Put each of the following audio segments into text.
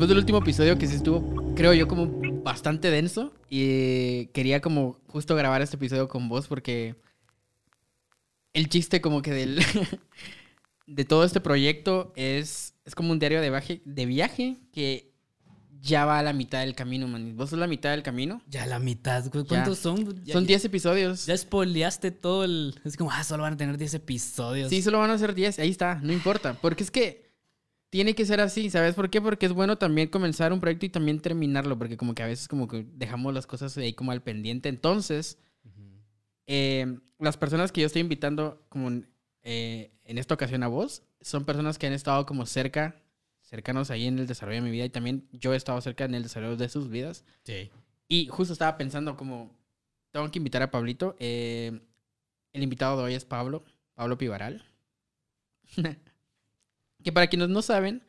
después del último episodio que sí estuvo, creo yo, como bastante denso. Y quería como justo grabar este episodio con vos porque el chiste como que del... de todo este proyecto es, es como un diario de viaje, de viaje que ya va a la mitad del camino, man. ¿Vos sos la mitad del camino? Ya la mitad. ¿Cuántos son? Ya- Son 10 episodios. Ya spoileaste todo el. Es como, ah, solo van a tener 10 episodios. Sí, solo van a ser 10. Ahí está, no importa. Porque es que tiene que ser así. ¿Sabes por qué? Porque es bueno también comenzar un proyecto y también terminarlo. Porque como que a veces como que dejamos las cosas ahí como al pendiente. Entonces, eh, las personas que yo estoy invitando como eh, en esta ocasión a vos son personas que han estado como cerca, cercanos ahí en el desarrollo de mi vida. Y también yo he estado cerca en el desarrollo de sus vidas. Sí. Y justo estaba pensando como, tengo que invitar a Pablito. eh, el invitado de hoy es Pablo, Pablo Pivaral. que para quienes no saben,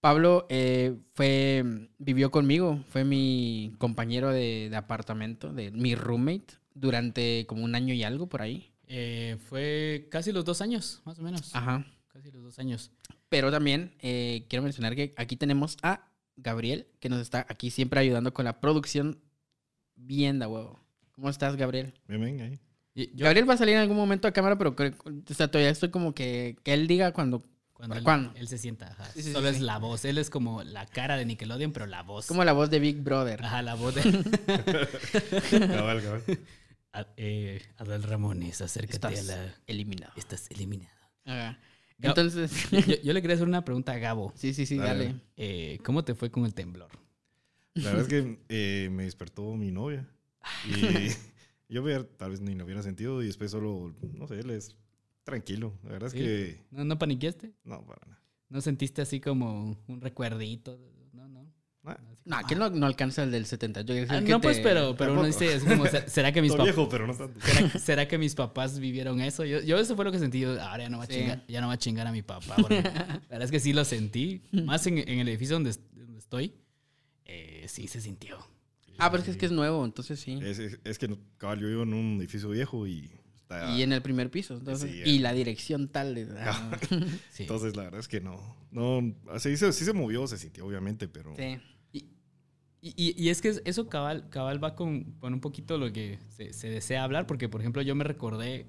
Pablo eh, fue, vivió conmigo, fue mi compañero de, de apartamento, de mi roommate, durante como un año y algo por ahí. Eh, fue casi los dos años, más o menos. Ajá. Casi los dos años. Pero también eh, quiero mencionar que aquí tenemos a Gabriel, que nos está aquí siempre ayudando con la producción bien da huevo. ¿Cómo estás, Gabriel? Bien, bien, ahí. Gabriel va a salir en algún momento a cámara, pero creo- o sea, todavía estoy como que, que él diga cuando... cuando él, ¿cuándo? él se sienta, ajá. Sí, sí, solo sí, es la voz. Él es como la cara de Nickelodeon, pero la voz. Como la voz de Big Brother. Ajá, la voz de. Cabal, cabal. A- eh, Adel Ramones, acércate Estás a la. eliminado. Estás eliminado. Ajá. Gab- Entonces... Yo, yo le quería hacer una pregunta a Gabo. sí, sí, sí, Dale. dale. Eh, ¿Cómo te fue con el temblor? La verdad es que eh, me despertó mi novia. Y yo tal vez ni lo hubiera sentido y después solo, no sé, él es tranquilo. La verdad Sí. es que ¿No, no paniqueaste? no, para nada. ¿No sentiste así como un recuerdito? No, no. Ah, No, como, ¿quién no, no alcanza el del 70? Yo ah, que no, te- pues, pero, pero uno dice, así como, "¿Se- ¿será que mis papás... viejo, pero no tanto. ¿Será, será que mis papás vivieron eso? Yo, yo eso fue lo que sentí. yo, Ahora ya no va a, chingar, ya no va a chingar a mi papá. porque la verdad es que sí lo sentí. Más en, en el edificio donde, donde estoy. eh, sí se sintió. Ah, pero es que es que es nuevo, entonces sí. Es, es- es que, cabal, yo vivo en un edificio viejo y está... Y en el primer piso. entonces- Sí, y eh. la dirección tal de... ah, Sí. Entonces, la verdad es que no. No, sí, se- sí se movió, se sintió, obviamente, pero... sí. Y, y- y es que eso cabal, cabal va con, con un poquito lo que se, se desea hablar, porque por ejemplo yo me recordé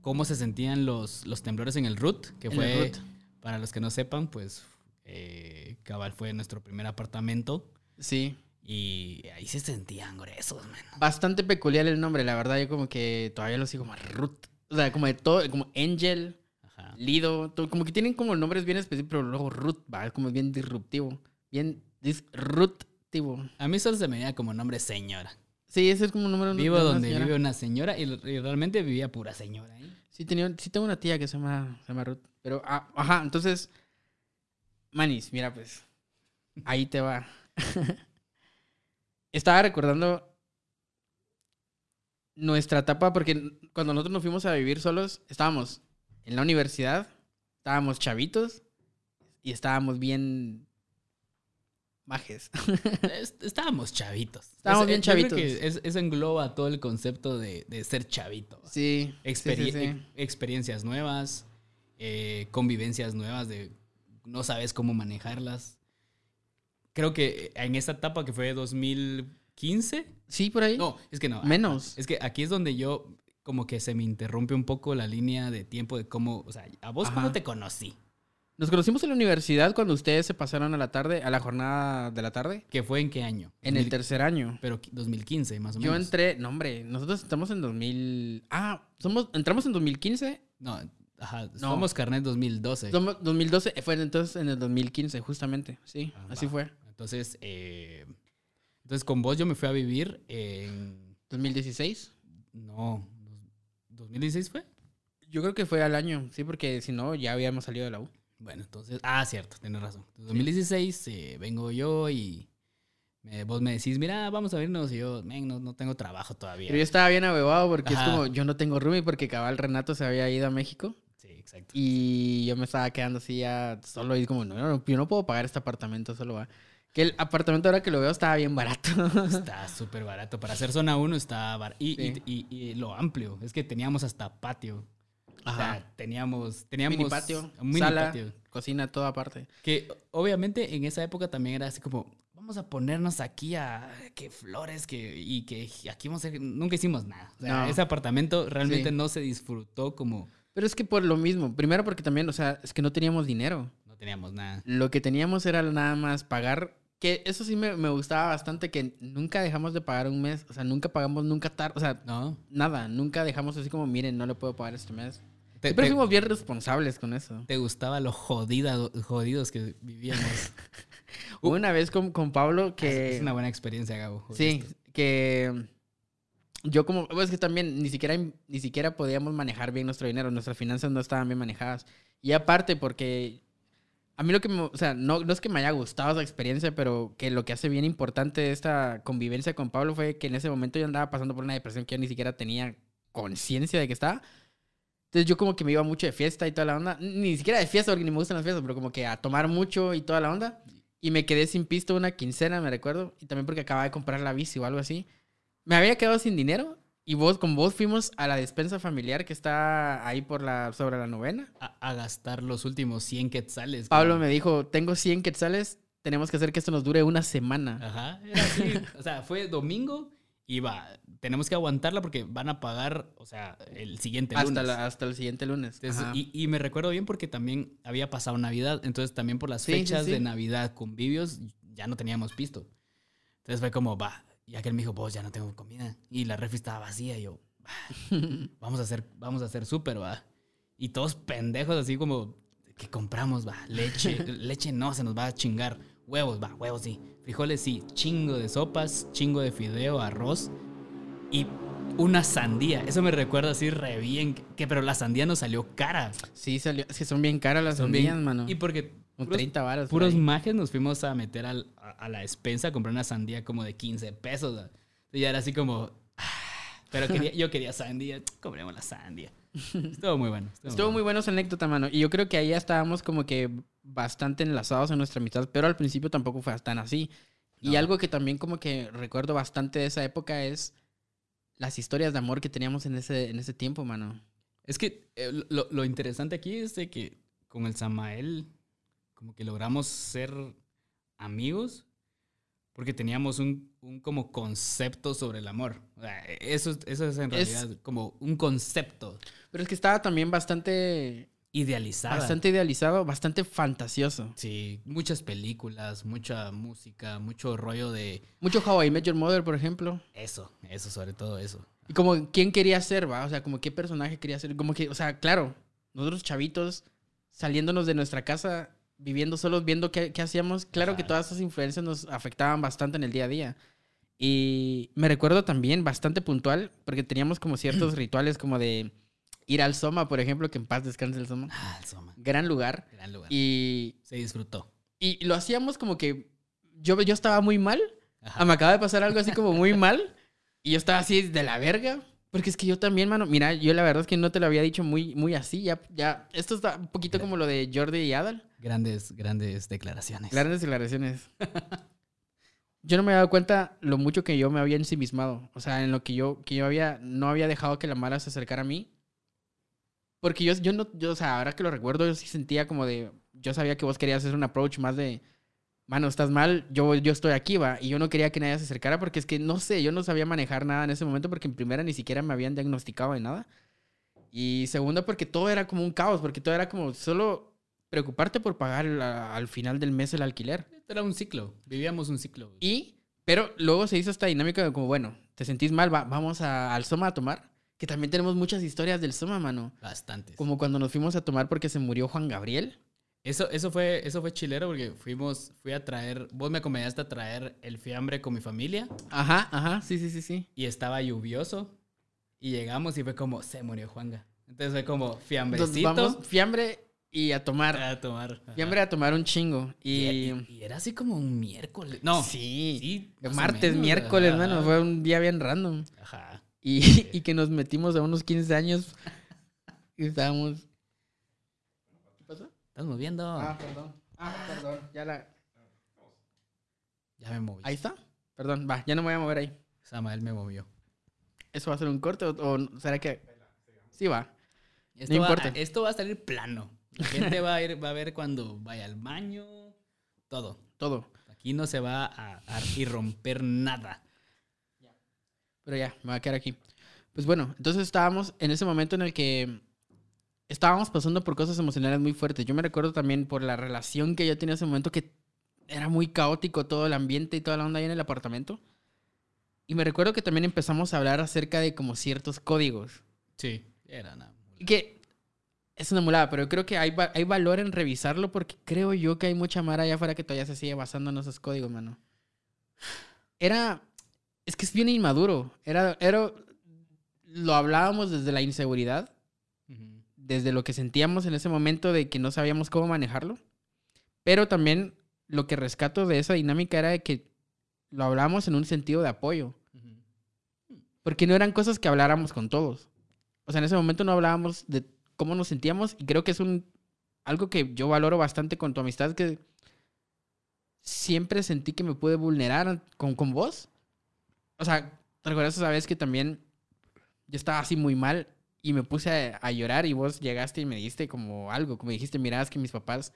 cómo se sentían los, los temblores en el RUT, que En fue, RUT. para los que no sepan, pues eh, cabal fue nuestro primer apartamento Sí. Y ahí se sentían gruesos, man. Bastante peculiar el nombre, la verdad. Yo como que todavía lo sigo como Ruth. O sea, como de todo, como Angel, Ajá. Lido, todo- como que tienen como nombres bien específicos, pero luego Ruth, va, es como bien disruptivo. Bien disruptivo. A mí solo se me veía como nombre señora. Sí, ese es como un número de Vivo una donde señora. vive una señora y, y realmente vivía pura señora ahí. Sí, tenía, sí tengo una tía que se llama, se llama Ruth. Pero, ah, ajá, entonces, Manis, mira pues, ahí te va. Estaba recordando nuestra etapa, porque cuando nosotros nos fuimos a vivir solos, estábamos en la universidad, estábamos chavitos y estábamos bien majes. Es- Estábamos chavitos. Estábamos Es- bien creo chavitos. es- eso engloba todo el concepto de, de ser chavito. Sí, Experi- sí, sí, sí. ex- Experiencias nuevas, eh, convivencias nuevas de no sabes cómo manejarlas. Creo que en esta etapa que fue 2015, Sí, por ahí. no, es que no. Menos. Es que aquí es donde yo como que se me interrumpe un poco la línea de tiempo de cómo, o sea, a vos Ajá. cuando te conocí, Nos conocimos en la universidad cuando ustedes se pasaron a la tarde, a la jornada de la tarde, que fue en qué año? en el 2000 tercer año. Pero 2015 más o Yo menos. entré, no hombre, nosotros estamos en 2000. Ah, somos, entramos en 2015. No, ajá, No. somos carnet 2012. Somos 2012, eh, fue entonces en el 2015, justamente. Sí, Ah, así va. fue. Entonces, eh, entonces con vos yo me fui a vivir en 2016. no, dos- 2016 fue. Yo creo que fue al año, sí, porque si no, ya habíamos salido de la U. Bueno, entonces, ah, cierto, tienes razón. En 2016 eh, vengo yo y me- vos me decís, mira, vamos a vernos y yo, men, no, no tengo trabajo todavía. Pero yo estaba bien abebado porque Ajá. es como, yo no tengo roomie porque cabal Renato se había ido a México Sí, exacto. y yo me estaba quedando así ya solo y como, no, no, yo no puedo pagar este apartamento solo, va. Que el apartamento ahora que lo veo estaba bien barato. Está súper barato. Para hacer zona 1 está barato. Y, Sí. y- y- y lo amplio, es que teníamos hasta patio. O sea, teníamos, teníamos Mini patio, mini sala, patio. cocina, toda aparte. Que obviamente en esa época también era así como, vamos a ponernos aquí a que flores, que, y que aquí vamos a nunca hicimos nada. O sea, No. ese apartamento realmente Sí. no se disfrutó como Pero es que por lo mismo, primero porque también, o sea, es que no teníamos dinero. no teníamos nada. Lo que teníamos era nada más pagar, que eso sí me, me gustaba bastante, que nunca dejamos de pagar un mes, o sea, nunca pagamos nunca tarde, o sea, ¿No? nada, nunca dejamos así como, miren, no le puedo pagar este mes. Te, Siempre te- fuimos bien responsables con eso. te gustaba lo jodida, jodidos que vivíamos. Hubo una vez con, con Pablo que... es una buena experiencia, Gabo. Sí, que yo como, pues, es que también ni siquiera, ni siquiera podíamos manejar bien nuestro dinero, nuestras finanzas no estaban bien manejadas. Y aparte porque a mí lo que me, o sea, no, no es que me haya gustado esa experiencia, pero que lo que hace bien importante esta convivencia con Pablo fue que en ese momento yo andaba pasando por una depresión que yo ni siquiera tenía conciencia de que estaba. Entonces yo como que me iba mucho de fiesta y toda la onda. Ni siquiera de fiesta porque ni me gustan las fiestas, pero como que a tomar mucho y toda la onda. Y me quedé sin pisto una quincena, me recuerdo. Y también porque acababa de comprar la bici o algo así. Me había quedado sin dinero. Y vos, con vos fuimos a la despensa familiar que está ahí por la, sobre la novena. A, a gastar los últimos 100 quetzales. Pablo como- me dijo, tengo 100 quetzales, tenemos que hacer que esto nos dure una semana. Ajá, era así. o sea, fue domingo y va, tenemos que aguantarla porque van a pagar, o sea, el siguiente lunes. Hasta, la- hasta el siguiente lunes. Entonces, y, y me recuerdo bien porque también había pasado Navidad, entonces también por las Sí, sí, fechas sí. de Navidad, convivios, ya no teníamos pisto. Entonces fue como, va, ya que él me dijo, vos ya no tengo comida. Y la refri estaba vacía, y yo, "Va, vamos a hacer, vamos a hacer súper, va. Y todos pendejos así como, ¿qué compramos, va? Leche, leche no, se nos va a chingar. Huevos, va, huevos sí. Frijoles sí, chingo de sopas, chingo de fideo, arroz y una sandía. Eso me recuerda así re bien, que, pero la sandía nos salió cara. Sí, salió. Es que son bien caras las Son sandías, bien- mano. Y porque Con puros, 30 varas. puros majes nos fuimos a meter al- a, a la despensa a comprar una sandía como de 15 pesos. ¿va? Y ya era así como... ah, Pero quería- yo quería sandía. Compremos la sandía. Estuvo muy bueno. Estuvo muy bueno esa anécdota, mano. Y yo creo que ahí ya estábamos como que bastante enlazados en nuestra amistad, pero al principio tampoco fue tan así. Y No. algo que también como que recuerdo bastante de esa época es las historias de amor que teníamos en ese, en ese tiempo, mano. Es que eh, lo, lo interesante aquí es de que con el Samael como que logramos ser amigos porque teníamos un, un como concepto sobre el amor. O sea, eso, es- eso es en Es- realidad como un concepto Pero es que estaba también bastante, idealizado. bastante idealizado, bastante fantasioso. Sí, muchas películas, mucha música, mucho rollo de Mucho How I Met Your Mother, por ejemplo. eso, eso, sobre todo eso. Y como quién quería ser, ¿va? O sea, como qué personaje quería ser. Como que, o sea, claro, nosotros chavitos saliéndonos de nuestra casa, viviendo solos, viendo qué, qué hacíamos, claro que todas esas influencias nos afectaban bastante en el día a día. Y me recuerdo también bastante puntual, porque teníamos como ciertos rituales como de ir al Soma, por ejemplo, que en paz descanse el Soma. Ah, el Soma, Gran lugar. gran lugar. Y, Se disfrutó. y lo hacíamos como que yo, yo estaba muy mal. Ajá. Ah, me acaba de pasar algo así como muy mal. Y yo estaba así de la verga. Porque es que yo también, mano. Mira, yo la verdad es que no te lo había dicho muy, muy así. Ya, ya. Esto está un poquito como lo de Jordi y Adal. Grandes, grandes declaraciones. Grandes declaraciones. Yo no me había dado cuenta lo mucho que yo me había ensimismado. O sea, en lo que yo, que yo había, no había dejado que la mala se acercara a mí. Porque yo, yo no, yo, o sea, ahora que lo recuerdo, yo sí sentía como de, yo sabía que vos querías hacer un approach más de, mano, estás mal, yo, yo estoy aquí, va. Y yo no quería que nadie se acercara porque es que, no sé, yo no sabía manejar nada en ese momento porque en primera ni siquiera me habían diagnosticado de nada. Y segunda porque todo era como un caos, porque todo era como solo preocuparte por pagar la- al final del mes el alquiler. Era un ciclo. Vivíamos un ciclo. Y, pero luego se hizo esta dinámica de como, bueno, te sentís mal, va- vamos a- al Soma a tomar. Que también tenemos muchas historias del Soma, mano. Bastantes. Como cuando nos fuimos a tomar porque se murió Juan Gabriel. Eso, eso, fue, eso fue chilero porque fuimos, fui a traer, vos me acompañaste a traer el fiambre con mi familia Ajá, ajá, sí, sí, sí, sí. y estaba lluvioso y llegamos y fue como, se murió Juanga. Entonces fue como Entonces fiambrecito vamos, fiambre y a tomar. a tomar. Ajá. Fiambre a tomar un chingo. Y, Y... y- era así como un miércoles. No, sí. sí. Martes, menos, miércoles, ajá. mano. Fue un día bien random. Ajá. Y, y que nos metimos a unos 15 años. Y estábamos... Estás moviendo. Ah, perdón. Ah, perdón. Ya la... Ya me moví. Ahí está. Perdón, va, ya no me voy a mover ahí. Samael me movió. ¿Eso va a ser un corte o, o será que.? Sí, va. Esto, No va, importa. esto va a salir plano. La gente va a, ir, va a ver cuando vaya al baño, todo. Todo. Aquí no se va a, a irromper nada. Pero ya, me voy a quedar aquí. Pues bueno, entonces estábamos en ese momento en el que estábamos pasando por cosas emocionales muy fuertes. Yo me recuerdo también por la relación que yo tenía en ese momento que era muy caótico todo el ambiente y toda la onda ahí en el apartamento. Y me recuerdo que también empezamos a hablar acerca de como ciertos códigos. Sí, era nada. Y que es una mulada, pero creo que hay, va- hay valor en revisarlo porque creo yo que hay mucha mara allá afuera que todavía se sigue basando en esos códigos, mano. Era. Es que es bien inmaduro. Era. era lo hablábamos desde la inseguridad, Ujú. Desde lo que sentíamos en ese momento de que no sabíamos cómo manejarlo. Pero también lo que rescato de esa dinámica era de que lo hablábamos en un sentido de apoyo. Porque no eran cosas que habláramos con todos. O sea, en ese momento no hablábamos de cómo nos sentíamos y creo que es un algo que yo valoro bastante con tu amistad que siempre sentí que me pude vulnerar con, con vos. O sea, ¿te recuerdas esa vez que también yo estaba así muy mal y me puse a, a llorar y vos llegaste y me diste como algo, como dijiste, mira, es que mis papás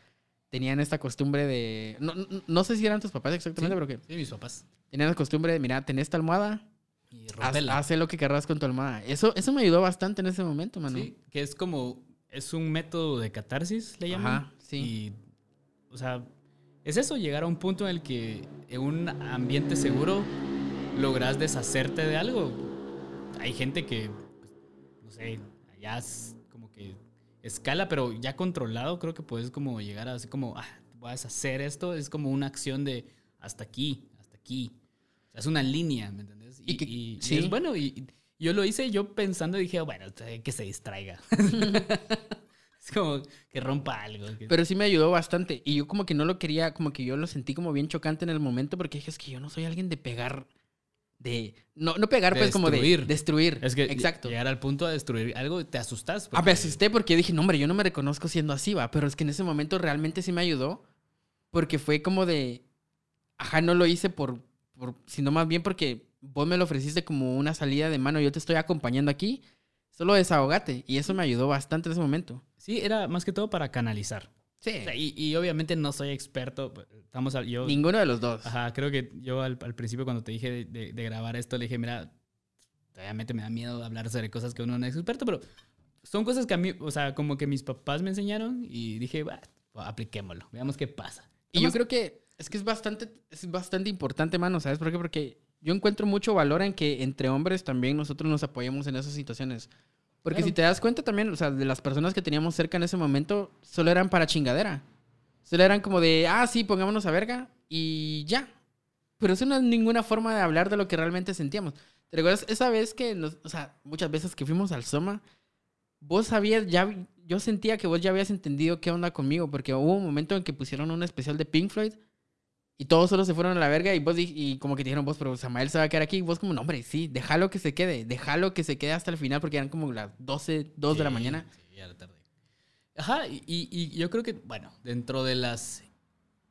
tenían esta costumbre de... No, no, no sé si eran tus papás exactamente, Sí. pero que Sí, mis papás. tenían la costumbre de, mira, tenés esta almohada, Y Haz, haz lo que querrás con tu almohada. Eso, eso me ayudó bastante en ese momento, mano. Sí, que es como, es un método de catarsis, le llaman. Ajá, sí. Y, o sea, es eso, llegar a un punto en el que en un ambiente seguro logras deshacerte de algo. Hay gente que, no sé, allá es como que escala, pero ya controlado, creo que puedes como llegar a así como, ah, voy a deshacer esto, es como una acción de hasta aquí, hasta aquí. O sea, es una línea, ¿me entendés? Y que- y- y sí. es bueno, y, yo lo hice yo pensando y dije, bueno, que se distraiga. es como que rompa algo. Pero sí me ayudó bastante. Y yo como que no lo quería, como que yo lo sentí como bien chocante en el momento porque dije, es que yo no soy alguien de pegar, de... No, no pegar, De pues como de destruir. destruir. Es que Exacto. llegar al punto de destruir algo te asustas. Ah, porque- me asusté porque dije, no, hombre, yo no me reconozco siendo así, va. Pero es que en ese momento realmente sí me ayudó. Porque fue como de. Ajá, no lo hice por. por sino más bien porque vos me lo ofreciste como una salida de mano. Yo te estoy acompañando aquí. Solo desahogate. Y eso me ayudó bastante en ese momento. Sí, era más que todo para canalizar. Sí. O sea, y, y obviamente no soy experto. pues, Estamos al- yo, Ninguno de los dos. ajá, creo que yo al, al principio cuando te dije de, de- de grabar esto, le dije, mira, obviamente me da miedo hablar sobre cosas que uno no es experto, pero son cosas que a mí, o sea, como que mis papás me enseñaron y dije, va, apliquémoslo, veamos qué pasa. Y yo creo que es que es bastante, es bastante importante, mano, ¿sabes por qué? Porque yo encuentro mucho valor en que entre hombres también nosotros nos apoyemos en esas situaciones. Porque Claro. si te das cuenta también, o sea, de las personas que teníamos cerca en ese momento, solo eran para chingadera. Solo eran como de, ah, sí, pongámonos a verga y ya. Pero eso no es ninguna forma de hablar de lo que realmente sentíamos. ¿Te recuerdas esa vez que, nos, o sea, muchas veces que fuimos al Soma, vos sabías, ya, yo sentía que vos ya habías entendido qué onda conmigo, porque hubo un momento en que pusieron un especial de Pink Floyd y todos solo se fueron a la verga y vos y como que te dijeron vos, pero Samael se va a quedar aquí y vos como, no, hombre, sí, déjalo que se quede, déjalo que se quede hasta el final porque eran como las 12, 2 de la mañana. Sí, ya era tarde. Ajá, y, y- yo creo que, bueno, dentro de las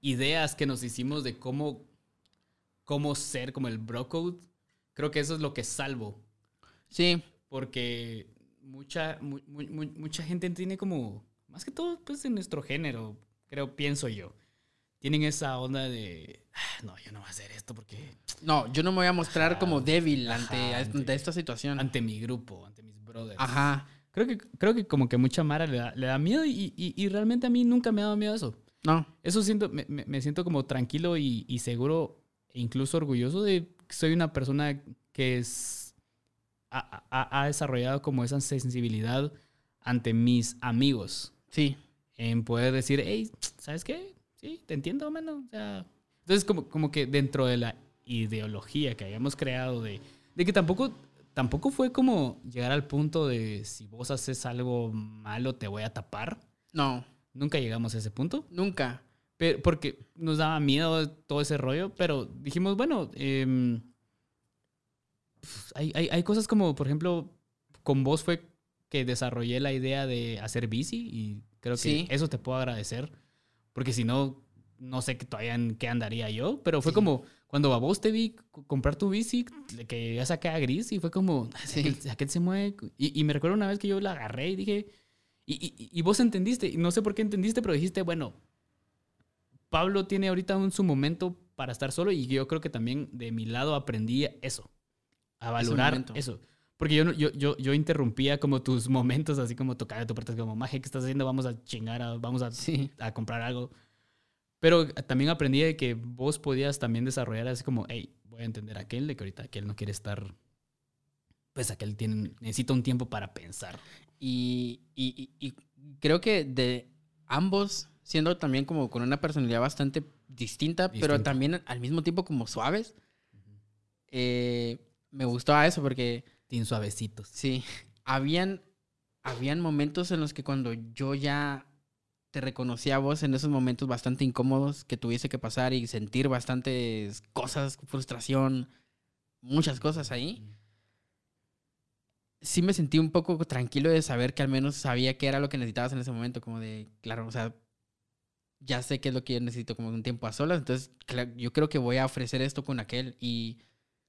ideas que nos hicimos de cómo, cómo ser como el bro code, creo que eso es lo que salvo. Sí, Porque mucha, mu- mu- mu- mucha gente tiene como, más que todo, pues en nuestro género, creo, pienso yo, tienen esa onda de, "Ah, no, yo no voy a hacer esto porque no, yo no me voy a mostrar Ajá, como débil ajá, ante, ante- ante esta situación. ante mi grupo, ante mis brothers. Ajá, Creo que, creo que como que mucha Mara le da, le da miedo y, y- y realmente a mí nunca me ha dado miedo eso. no, Eso siento, me, me- me siento como tranquilo y, y seguro e incluso orgulloso de que soy una persona que es, ha, ha- ha desarrollado como esa sensibilidad ante mis amigos sí, en poder decir, hey, ¿sabes qué? Sí, te entiendo, mano. O sea, entonces como, como que dentro de la ideología que habíamos creado de, de que tampoco, tampoco fue como llegar al punto de si vos haces algo malo te voy a tapar. no, Nunca llegamos a ese punto. nunca. Pero, porque nos daba miedo todo ese rollo, pero dijimos, bueno, pues, hay, hay, hay cosas como, por ejemplo, con vos fue que desarrollé la idea de hacer bici y creo que Sí. eso te puedo agradecer, porque si no, no sé que todavía en qué andaría yo, pero fue Sí. como cuando a vos te vi comprar tu bici, que ya saqué a gris y fue como, Sí. aquel, aquel se mueve. Y, y me recuerdo una vez que yo la agarré y dije, Y, y- y vos entendiste, y no sé por qué entendiste, pero dijiste, bueno, Pablo tiene ahorita un, su momento para estar solo y yo creo que también de mi lado aprendí eso, a valorar eso. Porque yo, yo, yo, yo interrumpía como tus momentos, así como tocar a tu puerta, como, maje, ¿qué estás haciendo? Vamos a chingar, a- vamos a, Sí. a comprar algo. Pero también aprendí de que vos podías también desarrollar así como, hey, voy a entender a aquel, de que ahorita aquel no quiere estar, pues aquel tiene, necesita un tiempo para pensar. Y, y- y- creo que de ambos, siendo también como con una personalidad bastante distinta, pero Distinta. también al mismo tiempo como suaves, eh, me gustaba eso porque Tiene suavecitos. sí, habían, habían momentos en los que cuando yo ya te reconocía a vos en esos momentos bastante incómodos que tuviese que pasar y sentir bastantes cosas, frustración, muchas cosas ahí. Sí me sentí un poco tranquilo de saber que al menos sabía qué era lo que necesitabas en ese momento, como de, claro, o sea, ya sé qué es lo que necesito, como un tiempo a solas, entonces yo creo que voy a ofrecer esto con aquel y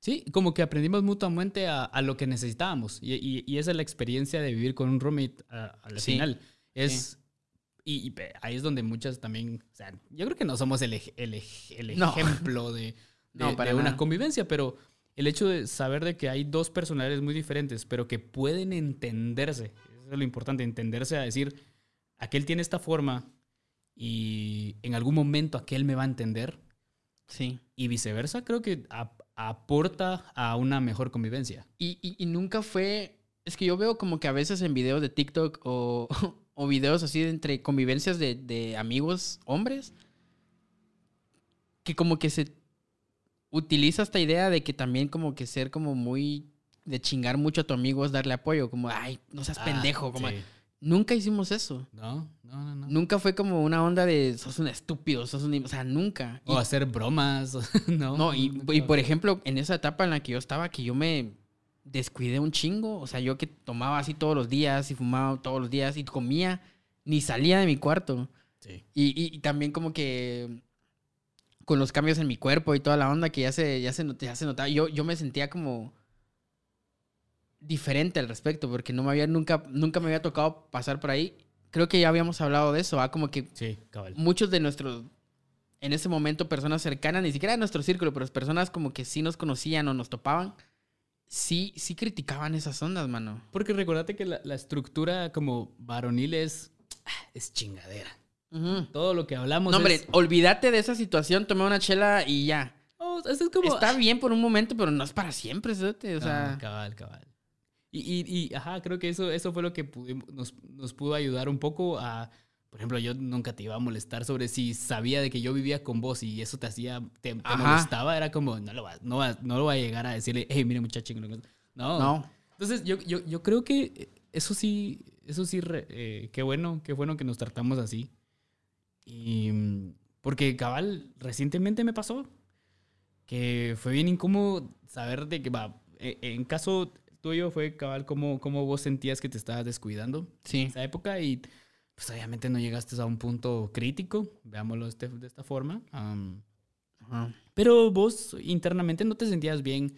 Sí, como que aprendimos mutuamente a, a lo que necesitábamos. Y, y- y esa es la experiencia de vivir con un roommate al Sí, final. Es, y, y pe- ahí es donde muchas también, o sea, yo creo que no somos el, el, el No. ejemplo de, de- No, para de una convivencia, pero el hecho de saber de que hay dos personalidades muy diferentes, pero que pueden entenderse, eso es lo importante, entenderse a decir, aquel tiene esta forma y en algún momento aquel me va a entender sí. y viceversa, creo que aporta a una mejor convivencia. Y, y- y nunca fue. Es que yo veo como que a veces en videos de TikTok o, o videos así de entre convivencias de, de amigos hombres, que como que se utiliza esta idea de que también como que ser como muy. de chingar mucho a tu amigo es darle apoyo, como, ay, no seas pendejo. Como, Ah, Sí. Nunca hicimos eso. No, no, no. no. Nunca fue como una onda de sos un estúpido, sos un. O sea, nunca. Y- O hacer bromas. no, no, y, nunca. y por ejemplo, en esa etapa en la que yo estaba, que yo me descuidé un chingo, o sea, yo que tomaba así todos los días y fumaba todos los días y comía, ni salía de mi cuarto. Sí. Y, y- también como que con los cambios en mi cuerpo y toda la onda que ya se, ya se, ya se notaba, yo, yo me sentía como diferente al respecto, porque no me había, nunca, nunca me había tocado pasar por ahí. Creo que ya habíamos hablado de eso, ¿ah? como que Sí, cabal. muchos de nuestros, en ese momento, personas cercanas, ni siquiera de nuestro círculo, pero personas como que sí nos conocían o nos topaban, sí, sí criticaban esas ondas, mano. Porque recordate que la, la estructura como varonil es, es chingadera. Ujú. Todo lo que hablamos No, hombre, es... olvídate de esa situación, tomé una chela y ya. Oh, es como... Está bien por un momento, pero no es para siempre, ¿sabes? O No, sea, cabal, cabal. Y, y, y, ajá, creo que eso, eso fue lo que pudimos- nos, nos pudo ayudar un poco a... Por ejemplo, yo nunca te iba a molestar sobre si sabía de que yo vivía con vos y eso te hacía... Te, te molestaba. Era como, no lo, va, no, va- no lo va a llegar a decirle, hey, mire muchacho. No. no. Entonces, yo, yo, yo creo que eso sí, eso sí, eh, qué bueno, qué bueno que nos tratamos así. Y porque cabal, recientemente me pasó que fue bien incómodo saber de que, va, eh, en caso tuyo fue cabal cómo, cómo vos sentías que te estabas descuidando en Sí. esa época y pues obviamente no llegaste a un punto crítico, veámoslo de, este- de esta forma. am, Ajá. pero vos internamente no te sentías bien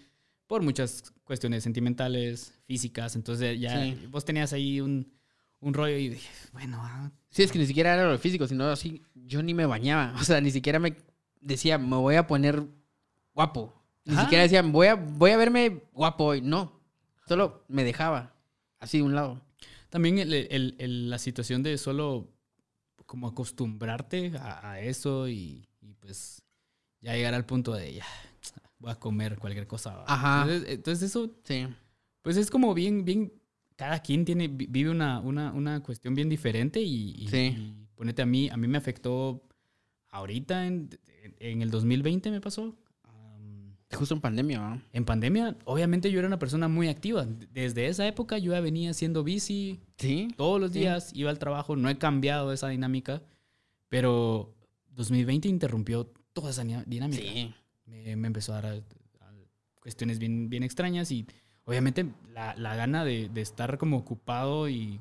por muchas cuestiones sentimentales, físicas. Entonces ya Sí. vos tenías ahí un, un rollo y dije, bueno, ah, Sí, es que ni siquiera era lo físico, sino así, yo ni me bañaba. O sea, ni siquiera me decía, me voy a poner guapo. Ni Ajá. siquiera decía, voy a, voy a verme guapo hoy. No, solo me dejaba, así de un lado. también el- el- el- la situación de solo como acostumbrarte a, a eso y, y, pues ya llegar al punto de ya, voy a comer cualquier cosa. Ajá. Entonces, entonces eso Sí. pues es como bien, bien, cada quien tiene, vi- vive una, una, una cuestión bien diferente y, y- Sí. y ponete a mí, a mí me afectó ahorita en, en el 2020 me pasó. Justo en pandemia, ¿no? en pandemia, obviamente yo era una persona muy activa. Desde esa época yo ya venía haciendo bici Sí. todos los Sí. días, iba al trabajo, no he cambiado esa dinámica, pero 2020 interrumpió toda esa dinámica Sí. me, me empezó a dar a- a cuestiones bien, bien extrañas y obviamente la, la gana de, de estar como ocupado y,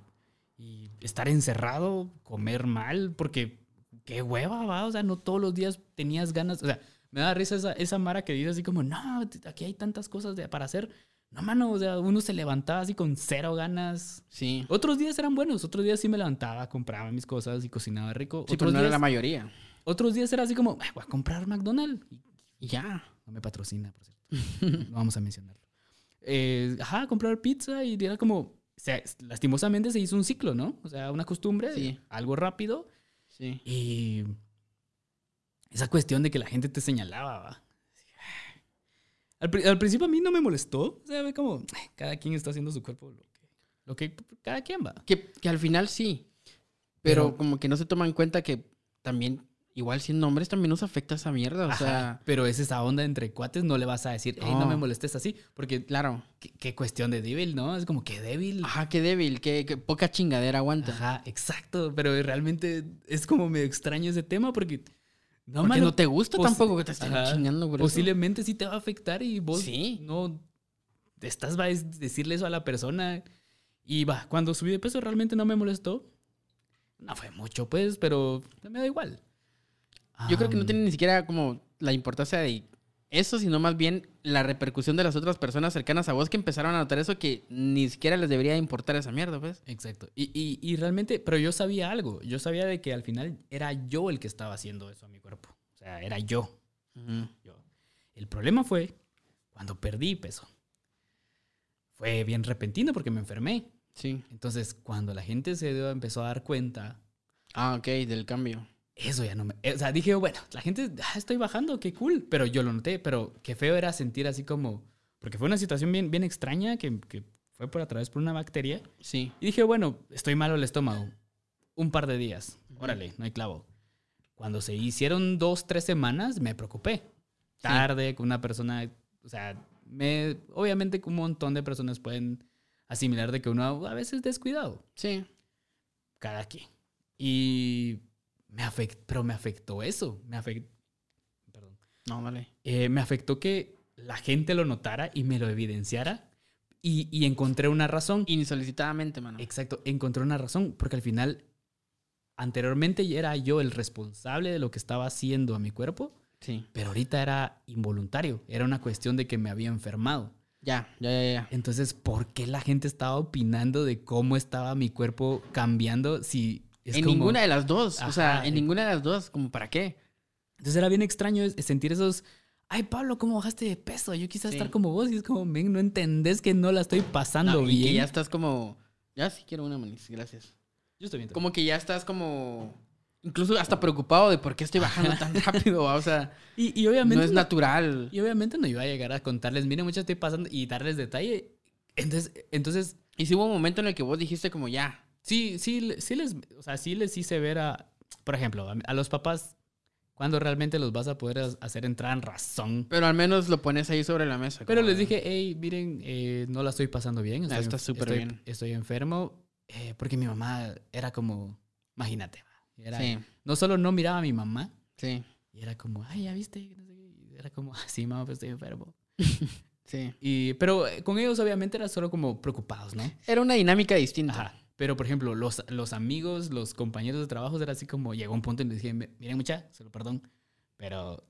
y estar encerrado, comer mal, porque qué hueva, va, o sea, no todos los días tenías ganas, o sea, me da risa esa, esa Mara que dice así como, no, aquí hay tantas cosas de- para hacer, No, mano, o sea, uno se levantaba así con cero ganas. Sí. Otros días eran buenos, otros días sí me levantaba, compraba mis cosas y cocinaba rico. Sí, pero otros, no era días, la mayoría. otros días era así como, "Ay, voy a comprar McDonald's. Y Y ya. no me patrocina, por cierto. no vamos a mencionarlo. Eh, ajá, comprar pizza y era como, o sea, lastimosamente se hizo un ciclo, ¿no? O sea, una costumbre, Sí. algo rápido. Sí. Y esa cuestión de que la gente te señalaba, ¿va? Al, pri- al principio a mí no me molestó. O sea, ve como, "Ay, cada quien está haciendo su cuerpo lo que, lo que cada quien va. Que, que al final sí. Pero, Pero- como que no se toma en cuenta que también, igual siendo hombres, también nos afecta esa mierda. O Ajá, sea, pero es esa onda entre cuates, no le vas a decir, hey, no, No. me molestes así, porque claro. qué, cuestión de débil, ¿no? Es como que débil. Ajá, qué débil, qué, qué poca chingadera aguanta. Ajá, exacto, pero realmente es como me extraño ese tema porque no, Porque mano, no te gusta tampoco que te estén Ajá. chingando por eso. posiblemente sí te va a afectar y vos Sí. no estás va a decirle eso a la persona y va, cuando subí de peso realmente no me molestó. No fue mucho pues, pero me da igual. Yo creo que no tiene ni siquiera como la importancia de eso, sino más bien la repercusión de las otras personas cercanas a vos que empezaron a notar eso que ni siquiera les debería importar esa mierda, pues. Exacto. Y, y, y realmente, pero yo sabía algo. Yo sabía de que al final era yo el que estaba haciendo eso a mi cuerpo. O sea, era yo. yo. El problema fue cuando perdí peso. Fue bien repentino porque me enfermé. Sí. Entonces, cuando la gente se dio- empezó a dar cuenta, Ah, ok, del cambio. Eso ya no me... O sea, dije, bueno, la gente, ah, estoy bajando, qué cool. Pero yo lo noté, pero qué feo era sentir así como... Porque fue una situación bien, bien extraña que, que fue por a través por una bacteria. Sí. Y dije, bueno, estoy malo el estómago. Un par de días. Órale, no hay clavo. Cuando se hicieron dos, tres semanas, me preocupé. Tarde, con una persona, o sea, me, obviamente un montón de personas pueden asimilar de que uno a veces es descuidado. Sí. Cada quien. Y me afectó, pero me afectó eso. Me afectó, perdón. No, vale. Eh, me afectó que la gente lo notara y me lo evidenciara. Y, y encontré una razón. Insolicitadamente, mano. Exacto, encontré una razón, porque al final, anteriormente ya era yo el responsable de lo que estaba haciendo a mi cuerpo, Sí. pero ahorita era involuntario, era una cuestión de que me había enfermado. Ya, ya, ya, ya. Entonces, ¿por qué la gente estaba opinando de cómo estaba mi cuerpo cambiando si es en como- ninguna de las dos. o sea, Ajá. en ninguna de las dos. Como, ¿para qué? Entonces era bien extraño sentir esos, ay Pablo, ¿cómo bajaste de peso? Yo quisiera Sí. estar como vos y es como, men, no entendés que no la estoy pasando No, y bien. que ya estás como... Ya sí quiero una, manis. Gracias. Yo estoy bien. Como que ya estás como... Incluso hasta preocupado de por qué estoy bajando tan rápido. O sea, y, y obviamente no es no- natural. Y obviamente no iba a llegar a contarles, miren, mucho estoy pasando y darles detalle. Entonces, entonces Y sí hubo un momento en el que vos dijiste como ya. Sí, sí, sí les, o sea, sí les hice ver a, por ejemplo, a, a los papás, cuando realmente los vas a poder hacer entrar en razón. Pero al menos lo pones ahí sobre la mesa. Pero les dije, hey, miren, eh, no la estoy pasando bien. Estoy, está enf- súper bien. Estoy enfermo eh, porque mi mamá era como, imagínate, era- Sí, no solo no miraba a mi mamá, sí, y era como, ay, ya viste, no sé qué", y era como, sí, mamá, pues estoy enfermo. sí. Y, pero eh, con ellos obviamente era solo como preocupados, ¿no? Era una dinámica distinta. Ajá. Pero, por ejemplo, los, los amigos, los compañeros de trabajo, era así como, llegó un punto el que dije, "Me- miren mucha, se lo perdón, pero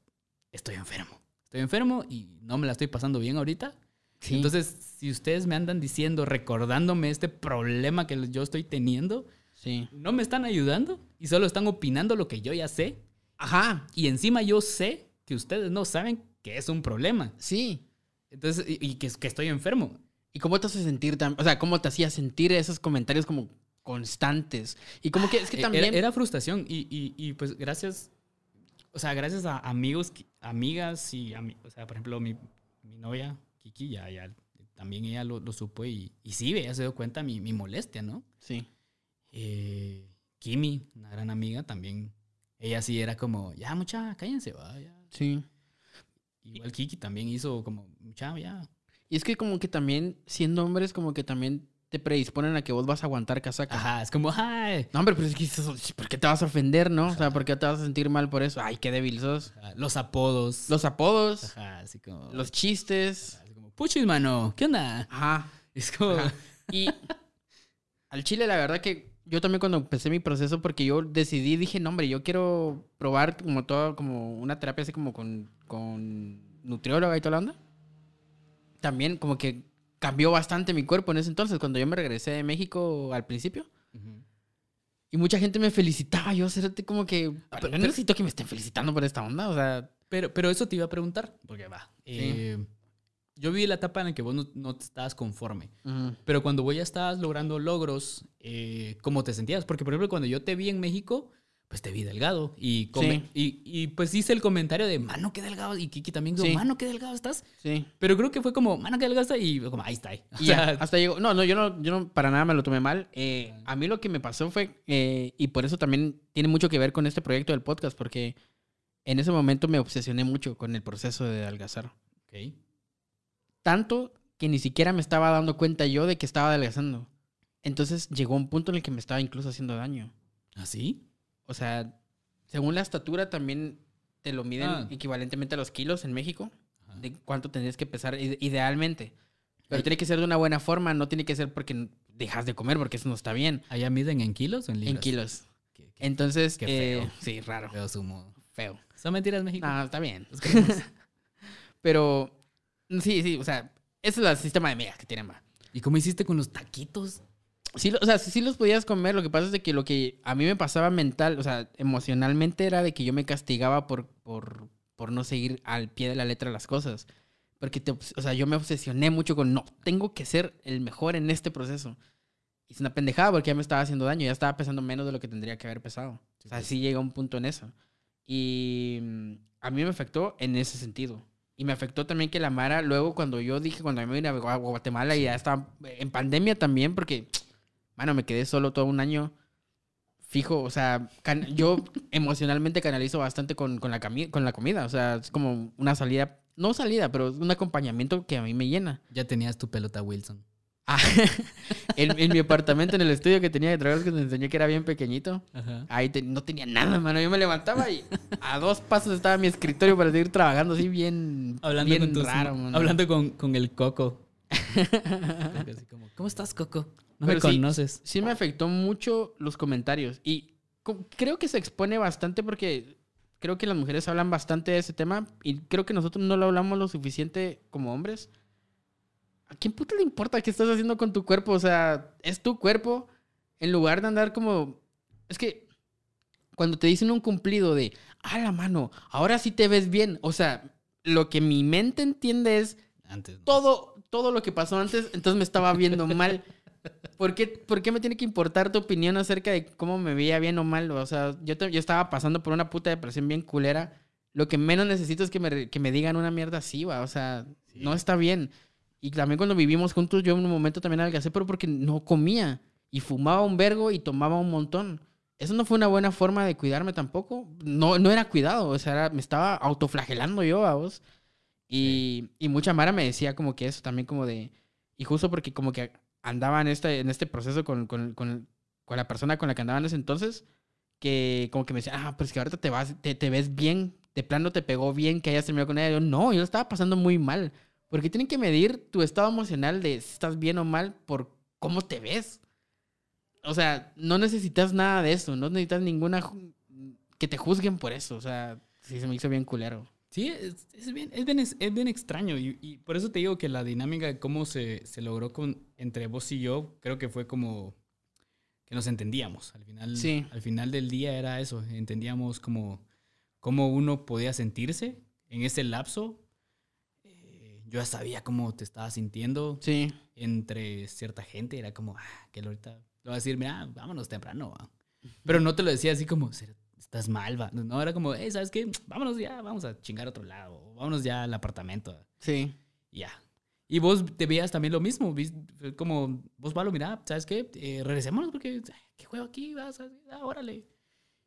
estoy enfermo. Estoy enfermo y no me la estoy pasando bien ahorita. Sí. Entonces, si ustedes me andan diciendo, recordándome este problema que yo estoy teniendo, Sí. no me están ayudando y solo están opinando lo que yo ya sé. Ajá. Y encima yo sé que ustedes no saben que es un problema. Sí. Entonces, y, y que, que estoy enfermo. ¿Y cómo te hace sentir tam- O sea, ¿cómo te hacía sentir esos comentarios como constantes? Y como que es que Eh, también... Era, era frustración y, y- y, pues gracias, o sea, gracias a amigos, amigas y, ami- o sea, por ejemplo, mi, mi novia, Kiki, ya, ya, también ella lo, lo supo y, y sí, ella se dio cuenta mi, mi molestia, ¿no? Sí. Eh, Kimi, una gran amiga, también, ella sí era como, ya, mucha, cállense, va, ya. Sí. Igual Kiki también hizo como, mucha, ya. Y es que como que también, siendo hombres, como que también te predisponen a que vos vas a aguantar casaca. Ajá, es como, ay. No, hombre, pero es que ¿por qué te vas a ofender, no? O sea, ¿por qué te vas a sentir mal por eso? Ay, qué débil sos. Ajá, Los apodos. Los apodos, Ajá, así como. los chistes. así como, Puchis, mano, ¿qué onda? Ajá. Es como. Ajá. Y al chile, la verdad que yo también cuando empecé mi proceso, porque yo decidí, dije, no, hombre, yo quiero probar como todo, como una terapia así como con, con nutrióloga y toda la onda. También como que cambió bastante mi cuerpo en ese entonces, cuando yo me regresé de México al principio. Ujú. Y mucha gente me felicitaba. Yo, como que. Pero- no necesito que me estén felicitando por esta onda. O sea, Pero, pero eso te iba a preguntar, porque va. eh, yo vi la etapa en la que vos no, no te estabas conforme. ujú, Pero cuando vos ya estabas logrando logros, eh, ¿cómo te sentías? Porque, por ejemplo, cuando yo te vi en México, pues te vi delgado. Y, come- y, y, pues hice el comentario de, mano, qué delgado. Y Kiki también dijo, Sí. mano, qué delgado estás. sí. Pero creo que fue como, mano, qué delgado estás. Y como, ahí está. ahí. O Y ya, sea, hasta llegó. No, no, yo no, yo no para nada me lo tomé mal. Eh, a mí lo que me pasó fue, eh, y por eso también tiene mucho que ver con este proyecto del podcast, porque en ese momento me obsesioné mucho con el proceso de adelgazar. ok. Tanto que ni siquiera me estaba dando cuenta yo de que estaba adelgazando. Entonces llegó un punto en el que me estaba incluso haciendo daño. ¿Así? O sea, según la estatura también te lo miden Ah. equivalentemente a los kilos en México, Ajá. de cuánto tendrías que pesar ide- idealmente. Pero Ay. tiene que ser de una buena forma, no tiene que ser porque dejas de comer, porque eso no está bien. ¿Allá miden en kilos o en libras? En kilos. Qué, qué Entonces, Qué eh, feo. sí, raro, feo sumo. feo. ¿Son mentiras, México? No, está bien. Pero, sí, sí, o sea, ese es el sistema de medidas que tienen, va. ¿Y cómo hiciste con los taquitos? Sí, o sea, sí, los podías comer. Lo que pasa es de que lo que a mí me pasaba mental, o sea, emocionalmente era de que yo me castigaba por, por, por no seguir al pie de la letra las cosas. Porque, te, o sea, yo me obsesioné mucho con, no, tengo que ser el mejor en este proceso. Y es una pendejada porque ya me estaba haciendo daño, ya estaba pesando menos de lo que tendría que haber pesado. Sí, o sea, sí llega un punto en eso. Y mm, a mí me afectó en ese sentido. Y me afectó también que la Mara, luego cuando yo dije, cuando me vine a Gua- Guatemala y ya estaba en pandemia también, porque, mano, me quedé solo todo un año fijo. O sea, can- yo emocionalmente canalizo bastante con, con, la con la comida. O sea, es como una salida, no salida, pero un acompañamiento que a mí me llena. Ya tenías tu pelota Wilson. Ah, en, en mi apartamento, en el estudio que tenía de trabajo, que te enseñé que era bien pequeñito. Ajá. Ahí te- no tenía nada, mano. Yo me levantaba y a dos pasos estaba mi escritorio para seguir trabajando así bien, Hablando, bien con, tus- raro, mano. hablando con, con el Coco. Así como, ¿Cómo estás, Coco? No Pero me sí, conoces. Sí me afectó mucho los comentarios y creo que se expone bastante porque creo que las mujeres hablan bastante de ese tema y creo que nosotros no lo hablamos lo suficiente como hombres. ¿A quién puta le importa qué estás haciendo con tu cuerpo? O sea, es tu cuerpo en lugar de andar como... Es que cuando te dicen un cumplido de, a la mano, ahora sí te ves bien. O sea, lo que mi mente entiende es, Antes. no. todo, todo lo que pasó antes, entonces me estaba viendo mal. ¿Por qué, por qué me tiene que importar tu opinión acerca de cómo me veía bien o mal? O sea, yo, te- yo estaba pasando por una puta depresión bien culera. Lo que menos necesito es que me, que me digan una mierda así, va. O sea, Sí. no está bien. Y también cuando vivimos juntos, yo en un momento también adelgacé, pero porque no comía. Y fumaba un vergo y tomaba un montón. Eso no fue una buena forma de cuidarme tampoco. No, no era cuidado, o sea, era- me estaba autoflagelando yo a vos. Y, y mucha Mara me decía como que eso también como de... Y justo porque como que andaba en este, en este proceso con, con, con, la persona con la que andaba en ese entonces, que como que me decía, ah, pues que ahorita te, vas, te, te ves bien, de plano te pegó bien que hayas terminado con ella. Yo, no, yo lo estaba pasando muy mal. Porque tienen que medir tu estado emocional de si estás bien o mal por cómo te ves. O sea, no necesitas nada de eso, no necesitas ninguna que te juzguen por eso. O sea, sí se me hizo bien culero. Sí, es, es bien, es, bien, es bien extraño y, y por eso te digo que la dinámica de cómo se, se logró con, entre vos y yo, creo que fue como que nos entendíamos. Al final, Sí. al final del día era eso, entendíamos como cómo uno podía sentirse en ese lapso. Eh, yo ya sabía cómo te estabas sintiendo Sí, entre cierta gente, era como, ah, que ahorita le va a decir, mira, vámonos temprano. va". Pero no te lo decía así como, "Ser- estás mal, va". No, era como, hey, ¿sabes qué? Vámonos ya, vamos a chingar a otro lado. Vámonos ya al apartamento. sí. Ya. Y vos te veías también lo mismo, como, vos, Pablo, mira, ¿sabes qué? Eh, regresémonos porque, ¿qué juego aquí? Vas, ah, órale.